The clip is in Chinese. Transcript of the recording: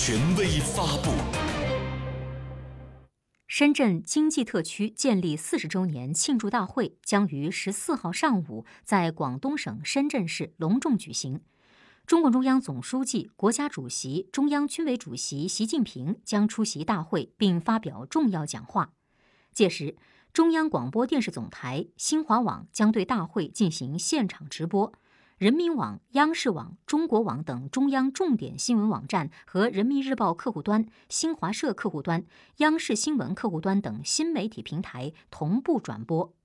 权威发布。深圳经济特区建立四十周年庆祝大会将于十四号上午在广东省深圳市隆重举行。中共中央总书记、国家主席、中央军委主席习近平将出席大会并发表重要讲话。届时，中央广播电视总台、新华网将对大会进行现场直播。人民网、央视网、中国网等中央重点新闻网站和人民日报客户端、新华社客户端、央视新闻客户端等新媒体平台同步转播。